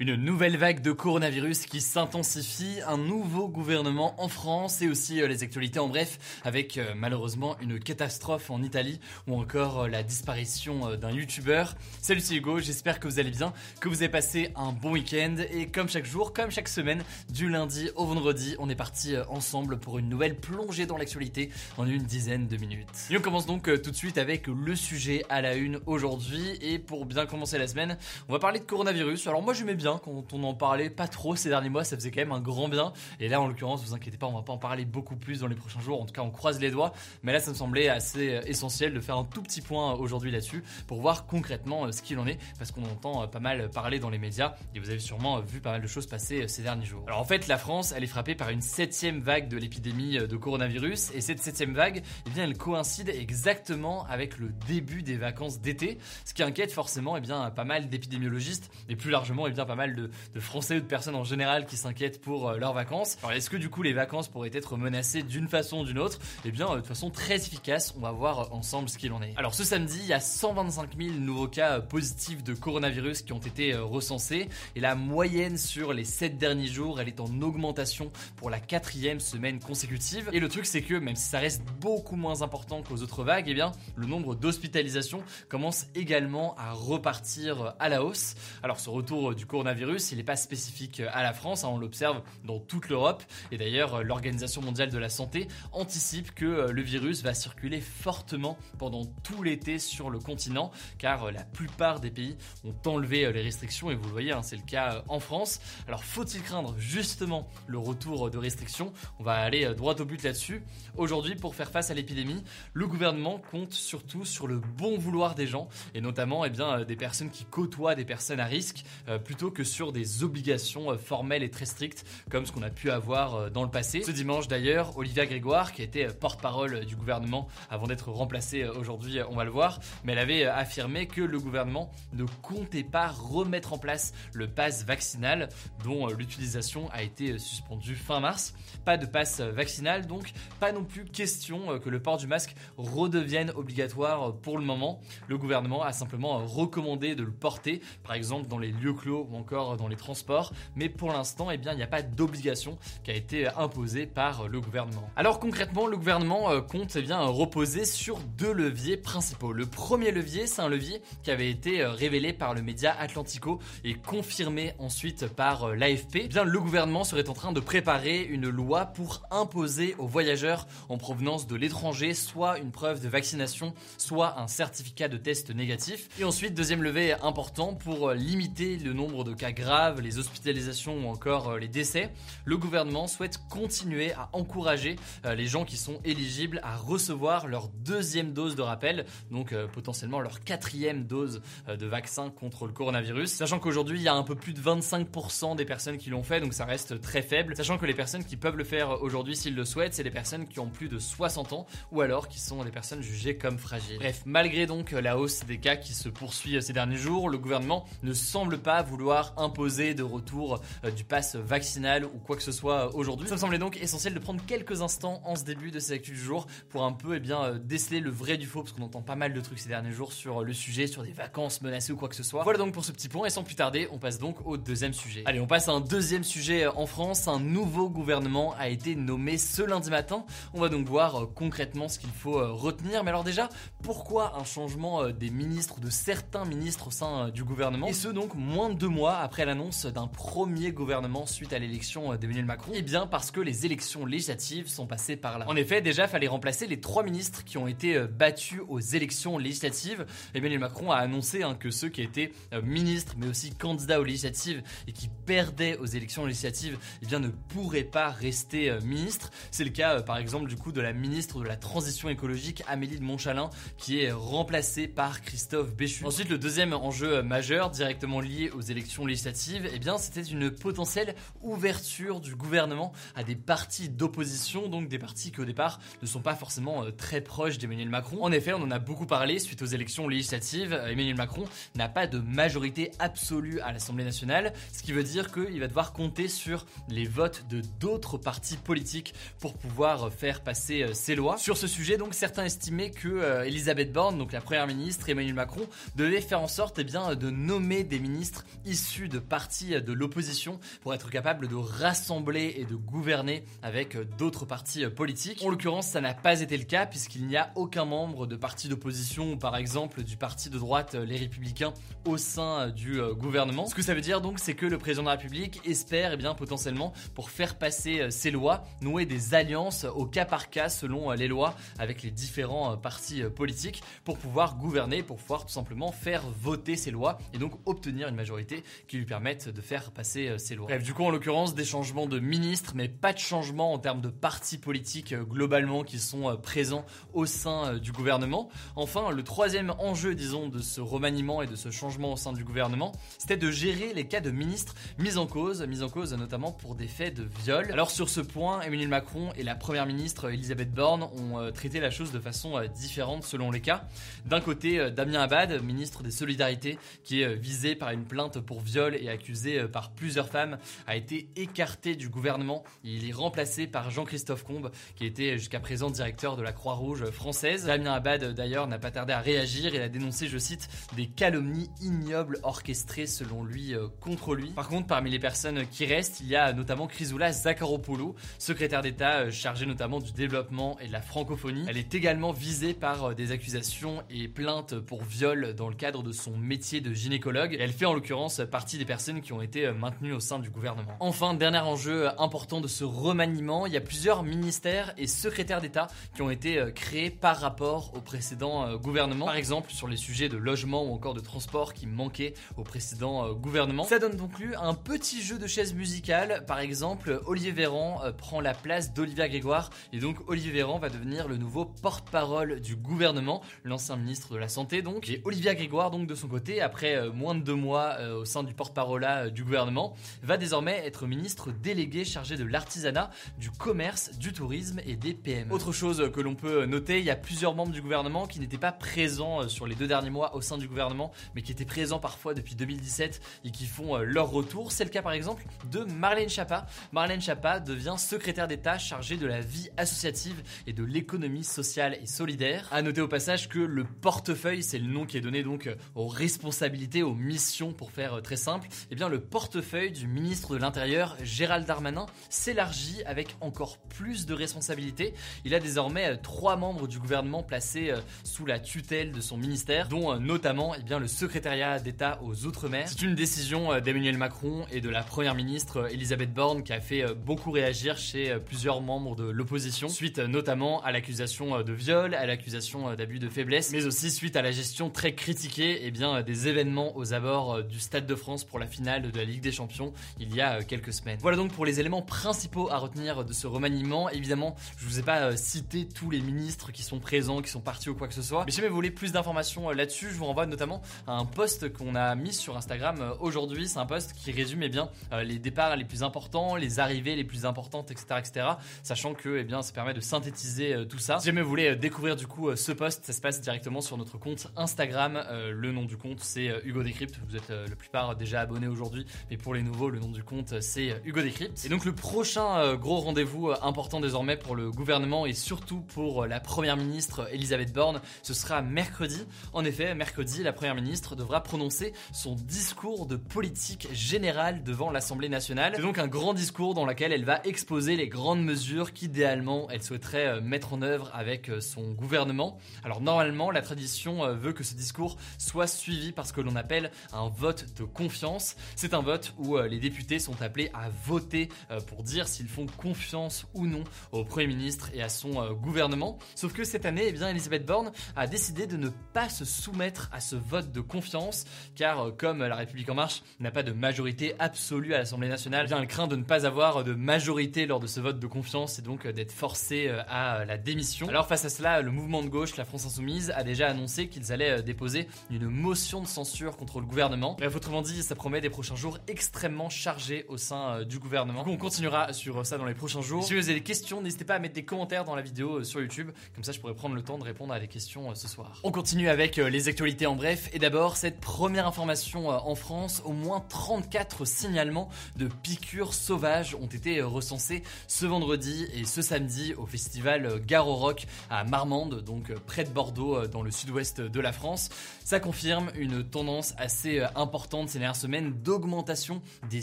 Une nouvelle vague de coronavirus qui s'intensifie, un nouveau gouvernement en France et aussi euh, les actualités en bref avec euh, malheureusement une catastrophe en Italie ou encore euh, la disparition d'un youtubeur. Salut c'est Hugo, j'espère que vous allez bien, que vous avez passé un bon week-end et comme chaque jour, comme chaque semaine, du lundi au vendredi, on est parti ensemble pour une nouvelle plongée dans l'actualité en une dizaine de minutes. Et on commence donc tout de suite avec le sujet à la une aujourd'hui et pour bien commencer la semaine, on va parler de coronavirus. Alors moi je mets bien quand on en parlait pas trop ces derniers mois, ça faisait quand même un grand bien. Et là, en l'occurrence, vous inquiétez pas, on va pas en parler beaucoup plus dans les prochains jours. En tout cas, on croise les doigts. Mais là, ça me semblait assez euh, essentiel de faire un tout petit point euh, aujourd'hui là-dessus pour voir concrètement euh, ce qu'il en est, parce qu'on entend pas mal parler dans les médias et vous avez sûrement vu pas mal de choses passer ces derniers jours. Alors en fait, la France, elle est frappée par une septième vague de l'épidémie de coronavirus et cette septième vague, eh bien, elle coïncide exactement avec le début des vacances d'été, ce qui inquiète forcément, eh bien, pas mal d'épidémiologistes et plus largement, eh bien, pas mal de, Français ou de personnes en général qui s'inquiètent pour euh, leurs vacances. Alors est-ce que du coup les vacances pourraient être menacées d'une façon ou d'une autre? Eh bien euh, de façon très efficace, on va voir euh, ensemble ce qu'il en est. Alors ce samedi, il y a 125 000 nouveaux cas positifs de coronavirus qui ont été recensés et la moyenne sur les 7 derniers jours, elle est en augmentation pour la quatrième semaine consécutive. Et le truc c'est que même si ça reste beaucoup moins important qu'aux autres vagues, eh bien le nombre d'hospitalisations commence également à repartir à la hausse. Alors ce retour du coronavirus il n'est pas spécifique à la France, hein, on l'observe dans toute l'Europe. Et d'ailleurs, l'Organisation mondiale de la santé anticipe que euh, le virus va circuler fortement pendant tout l'été sur le continent, car euh, la plupart des pays ont enlevé euh, les restrictions, et vous le voyez, hein, c'est le cas en France. Alors faut-il craindre justement le retour de restrictions? On va aller droit au but là-dessus. Aujourd'hui, pour faire face à l'épidémie, le gouvernement compte surtout sur le bon vouloir des gens, et notamment eh bien, des personnes qui côtoient des personnes à risque, plutôt que sur des obligations euh, formelles et très strictes comme ce qu'on a pu avoir euh, dans le passé. Ce dimanche d'ailleurs, Olivia Grégoire, qui était euh, porte-parole du gouvernement avant d'être remplacée aujourd'hui, on va le voir, mais elle avait affirmé que le gouvernement ne comptait pas remettre en place le pass vaccinal dont l'utilisation a été suspendue fin mars. Pas de passe vaccinal donc, pas non plus question que le port du masque redevienne obligatoire pour le moment. Le gouvernement a simplement recommandé de le porter, par exemple dans les lieux clos dans les transports, mais pour l'instant, eh bien, il n'y a pas d'obligation qui a été imposée par le gouvernement. Alors concrètement, le gouvernement euh, compte eh bien, reposer sur deux leviers principaux. Le premier levier, c'est un levier qui avait été euh, révélé par le média Atlantico et confirmé ensuite par euh, l'AFP. Eh bien, le gouvernement serait en train de préparer une loi pour imposer aux voyageurs en provenance de l'étranger soit une preuve de vaccination, soit un certificat de test négatif. Et ensuite, deuxième levier important pour limiter le nombre de cas graves, les hospitalisations ou encore euh, les décès, le gouvernement souhaite continuer à encourager euh, les gens qui sont éligibles à recevoir leur deuxième dose de rappel, donc euh, potentiellement leur quatrième dose de vaccin contre le coronavirus. Sachant qu'aujourd'hui, il y a un peu plus de 25% des personnes qui l'ont fait, donc ça reste très faible. Sachant que les personnes qui peuvent le faire aujourd'hui s'ils le souhaitent, c'est les personnes qui ont plus de 60 ans ou alors qui sont des personnes jugées comme fragiles. Bref, malgré donc la hausse des cas qui se poursuit ces derniers jours, le gouvernement ne semble pas vouloir imposer de retour euh, du pass vaccinal ou quoi que ce soit euh, aujourd'hui. Ça me semblait donc essentiel de prendre quelques instants en ce début de ces actus du jour pour un peu eh bien, euh, déceler le vrai du faux parce qu'on entend pas mal de trucs ces derniers jours sur le sujet, sur des vacances menacées ou quoi que ce soit. Voilà donc pour ce petit point et sans plus tarder, on passe donc au deuxième sujet. Allez, on passe à un deuxième sujet en France. Un nouveau gouvernement a été nommé ce lundi matin. On va donc voir concrètement ce qu'il faut retenir. Mais alors déjà, pourquoi un changement des ministres, de certains ministres au sein du gouvernement? Et ce donc moins de deux mois après l'annonce d'un premier gouvernement suite à l'élection d'Emmanuel Macron? Eh bien parce que les élections législatives sont passées par là. En effet, déjà fallait remplacer les trois ministres qui ont été euh, battus aux élections législatives. Emmanuel Macron a annoncé hein, que ceux qui étaient euh, ministres mais aussi candidats aux législatives et qui perdaient aux élections législatives eh bien ne pourraient pas rester euh, ministres. C'est le cas par exemple du coup de la ministre de la transition écologique Amélie de Montchalin qui est remplacée par Christophe Béchu. Ensuite, le deuxième enjeu majeur directement lié aux élections législatives, eh bien c'était une potentielle ouverture du gouvernement à des partis d'opposition, donc des partis qui au départ ne sont pas forcément euh, très proches d'Emmanuel Macron. En effet, on en a beaucoup parlé suite aux élections législatives. Emmanuel Macron n'a pas de majorité absolue à l'Assemblée nationale, ce qui veut dire qu'il va devoir compter sur les votes de d'autres partis politiques pour pouvoir faire passer euh, ses lois. Sur ce sujet, donc, certains estimaient que euh, Elisabeth Borne, donc la première ministre, Emmanuel Macron, devait faire en sorte eh bien, de nommer des ministres issus de partis de l'opposition pour être capable de rassembler et de gouverner avec d'autres partis politiques. En l'occurrence, ça n'a pas été le cas puisqu'il n'y a aucun membre de parti d'opposition ou par exemple du parti de droite Les Républicains au sein du euh, gouvernement. Ce que ça veut dire donc, c'est que le président de la République espère eh bien, potentiellement pour faire passer euh, ses lois, nouer des alliances au cas par cas selon euh, les lois avec les différents partis politiques pour pouvoir gouverner, pour pouvoir tout simplement faire voter ses lois et donc obtenir une majorité qui lui permette de faire passer ses lois. Du coup, en l'occurrence, des changements de ministres, mais pas de changement en termes de partis politiques globalement qui sont présents au sein du gouvernement. Enfin, le troisième enjeu, disons, de ce remaniement et de ce changement au sein du gouvernement, c'était de gérer les cas de ministres mis en cause, mis en cause notamment pour des faits de viol. Alors sur ce point, Emmanuel Macron et la première ministre Elisabeth Borne ont traité la chose de façon différente selon les cas. D'un côté, Damien Abad, ministre des Solidarités, qui est visé par une plainte pour viol et accusé par plusieurs femmes, a été écarté du gouvernement. Il est remplacé par Jean-Christophe Combe, qui était jusqu'à présent directeur de la Croix-Rouge française. Damien Abad, d'ailleurs, n'a pas tardé à réagir et a dénoncé, je cite, des calomnies ignobles orchestrées selon lui euh, contre lui. Par contre, parmi les personnes qui restent, il y a notamment Chrysoula Zakharopoulou, secrétaire d'État euh, chargée notamment du développement et de la francophonie. Elle est également visée par euh, des accusations et plaintes pour viol dans le cadre de son métier de gynécologue. elle fait en l'occurrence partie des personnes qui ont été maintenues au sein du gouvernement. Enfin, dernier enjeu important de ce remaniement, il y a plusieurs ministères et secrétaires d'État qui ont été créés par rapport au précédent gouvernement. Par exemple, sur les sujets de logement ou encore de transport qui manquaient au précédent gouvernement. Ça donne donc lieu à un petit jeu de chaises musicales. Par exemple, Olivier Véran prend la place d'Olivier Grégoire et donc Olivier Véran va devenir le nouveau porte-parole du gouvernement, l'ancien ministre de la Santé donc. Et Olivier Grégoire donc de son côté, après moins de deux mois au sein du porte-parole du gouvernement, va désormais être ministre délégué chargé de l'artisanat, du commerce, du tourisme et des PME. Autre chose que l'on peut noter, il y a plusieurs membres du gouvernement qui n'étaient pas présents sur les deux derniers mois au sein du gouvernement, mais qui étaient présents parfois depuis 2017 et qui font leur retour. C'est le cas par exemple de Marlène Schiappa. Marlène Schiappa devient secrétaire d'État chargée de la vie associative et de l'économie sociale et solidaire. À noter au passage que le portefeuille, c'est le nom qui est donné donc aux responsabilités, aux missions pour faire très simple. Eh bien le portefeuille du ministre de l'Intérieur, Gérald Darmanin, s'élargit avec encore plus de responsabilités. Il a désormais trois membres du gouvernement placés sous la tutelle de son ministère, dont notamment eh bien, le secrétariat d'État aux Outre-mer. C'est une décision d'Emmanuel Macron et de la première ministre Elisabeth Borne qui a fait beaucoup réagir chez plusieurs membres de l'opposition, suite notamment à l'accusation de viol, à l'accusation d'abus de faiblesse, mais aussi suite à la gestion très critiquée eh bien, des événements aux abords du Stade de France pour la finale de la Ligue des Champions il y a quelques semaines. Voilà donc pour les éléments principaux à retenir de ce remaniement. Évidemment, je vous ai pas cité tous les ministres qui sont présents, qui sont partis ou quoi que ce soit, mais si jamais vous voulez plus d'informations là-dessus, je vous renvoie notamment à un post qu'on a mis sur Instagram aujourd'hui. C'est un post qui résume eh bien, les départs les plus importants, les arrivées les plus importantes, etc. etc. sachant que eh bien, ça permet de synthétiser tout ça. Si jamais vous voulez découvrir du coup ce post, ça se passe directement sur notre compte Instagram. le nom du compte c'est Hugo Décrypte. Vous êtes la plupart déjà abonnés aujourd'hui, mais pour les nouveaux, le nom du compte c'est Hugo Décrypte. Et donc le prochain gros rendez-vous important désormais pour le gouvernement et surtout pour la première ministre Elisabeth Borne, ce sera mercredi. En effet, mercredi, la première ministre devra prononcer son discours de politique générale devant l'Assemblée nationale. C'est donc un grand discours dans lequel elle va exposer les grandes mesures qu'idéalement elle souhaiterait mettre en œuvre avec son gouvernement. Alors normalement, la tradition veut que ce discours soit suivi par ce que l'on appelle un vote de confiance. C'est un vote où les députés sont appelés à voter pour dire s'ils font confiance ou non au Premier ministre et à son gouvernement. Sauf que cette année, eh bien, Elisabeth Borne a décidé de ne pas se soumettre à ce vote de confiance, car comme la République en marche n'a pas de majorité absolue à l'Assemblée nationale, eh elle craint de ne pas avoir de majorité lors de ce vote de confiance et donc d'être forcée à la démission. Alors face à cela, le mouvement de gauche, la France Insoumise, a déjà annoncé qu'ils allaient déposer une motion de censure contre le gouvernement. Dit, ça promet des prochains jours extrêmement chargés au sein du gouvernement. on continuera sur ça dans les prochains jours. Si vous avez des questions, n'hésitez pas à mettre des commentaires dans la vidéo sur YouTube, comme ça je pourrais prendre le temps de répondre à des questions ce soir. On continue avec les actualités en bref, et d'abord cette première information en France, au moins 34 signalements de piqûres sauvages ont été recensés ce vendredi et ce samedi au festival Garo Rock à Marmande, donc près de Bordeaux dans le sud-ouest de la France. Ça confirme une tendance assez importante ces dernières semaines d'augmentation des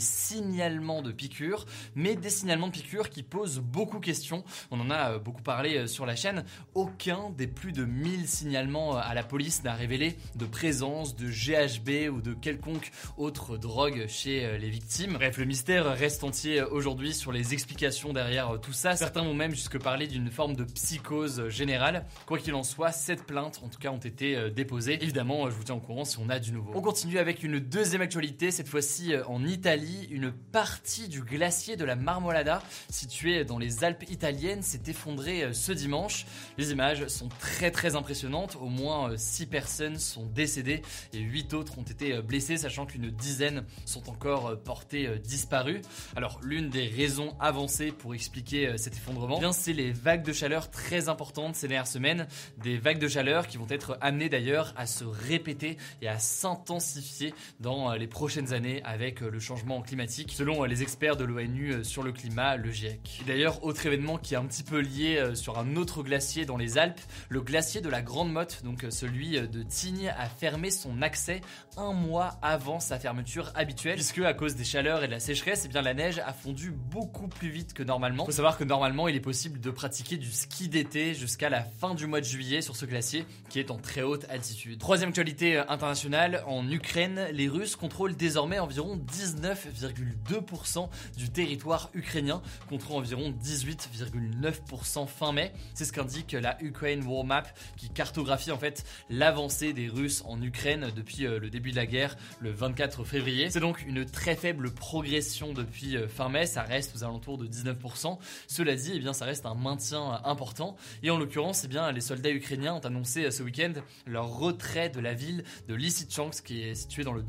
signalements de piqûres, mais des signalements de piqûres qui posent beaucoup de questions. On en a beaucoup parlé sur la chaîne. Aucun des plus de 1000 signalements à la police n'a révélé de présence de GHB ou de quelconque autre drogue chez les victimes. Bref, le mystère reste entier aujourd'hui sur les explications derrière tout ça. Certains ont même jusque parlé d'une forme de psychose générale. Quoi qu'il en soit, cette plaintes en tout cas ont été déposées. Évidemment, je vous tiens au courant si on a du nouveau. On continue avec une deuxième actualité, cette fois-ci en Italie. Une partie du glacier de la Marmolada, situé dans les Alpes italiennes, s'est effondrée ce dimanche. Les images sont très très impressionnantes. Au moins 6 personnes sont décédées et 8 autres ont été blessées, sachant qu'une dizaine sont encore portées disparues. Alors l'une des raisons avancées pour expliquer cet effondrement, eh c'est les vagues de chaleur très importantes ces dernières semaines, des vagues de chaleur qui vont être amenées d'ailleurs à se répéter et à s'intensifier dans les prochaines années avec le changement climatique, selon les experts de l'ONU sur le climat, le GIEC. D'ailleurs, autre événement qui est un petit peu lié sur un autre glacier dans les Alpes, le glacier de la Grande Motte, donc celui de Tignes, a fermé son accès un mois avant sa fermeture habituelle, puisque à cause des chaleurs et de la sécheresse, eh bien la neige a fondu beaucoup plus vite que normalement. Faut savoir que normalement, il est possible de pratiquer du ski d'été jusqu'à la fin du mois de juillet sur ce glacier, qui est en très haute altitude. Troisième actualité internationale, en Ukraine, les Russes contrôlent désormais environ 19,2% du territoire ukrainien, contre environ 18,9% fin mai. C'est ce qu'indique la Ukraine War Map, qui cartographie en fait l'avancée des Russes en Ukraine depuis le début de la guerre, le 24 février. C'est donc une très faible progression depuis fin mai, ça reste aux alentours de 19%. Cela dit, eh bien, ça reste un maintien important. Et en l'occurrence, eh bien, les soldats ukrainiens ont annoncé ce week-end leur retrait de la ville de Lysychansk, qui est située dans le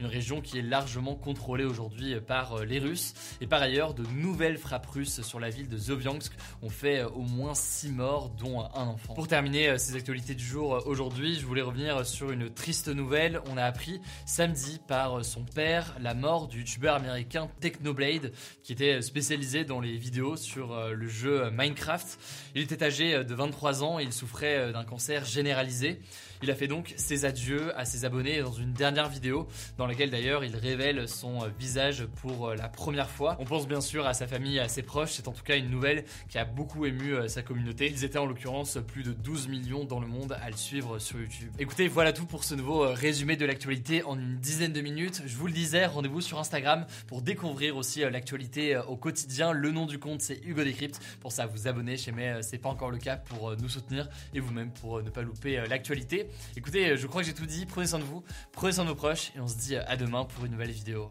Une région qui est largement contrôlée aujourd'hui par les Russes. Et par ailleurs, de nouvelles frappes russes sur la ville de Zoviansk ont fait au moins 6 morts, dont un enfant. Pour terminer ces actualités du jour aujourd'hui, je voulais revenir sur une triste nouvelle. On a appris samedi par son père la mort du youtubeur américain Technoblade, qui était spécialisé dans les vidéos sur le jeu Minecraft. Il était âgé de 23 ans et il souffrait d'un cancer généralisé. Il a fait donc ses adieux à ses abonnés dans une dernière vidéo, dans laquelle d'ailleurs il révèle son visage pour la première fois. On pense bien sûr à sa famille et à ses proches, c'est en tout cas une nouvelle qui a beaucoup ému sa communauté. Ils étaient en l'occurrence plus de 12 millions dans le monde à le suivre sur YouTube. Écoutez, voilà tout pour ce nouveau résumé de l'actualité en une dizaine de minutes. Je vous le disais, rendez-vous sur Instagram pour découvrir aussi l'actualité au quotidien. Le nom du compte c'est Hugo Décrypte. Pour ça, vous abonnez chez mais c'est pas encore le cas pour nous soutenir et vous-même pour ne pas louper l'actualité. Écoutez, je crois que j'ai tout dit. Prenez soin de vous, prenez soin de vos proches et on se dit à demain pour une nouvelle vidéo.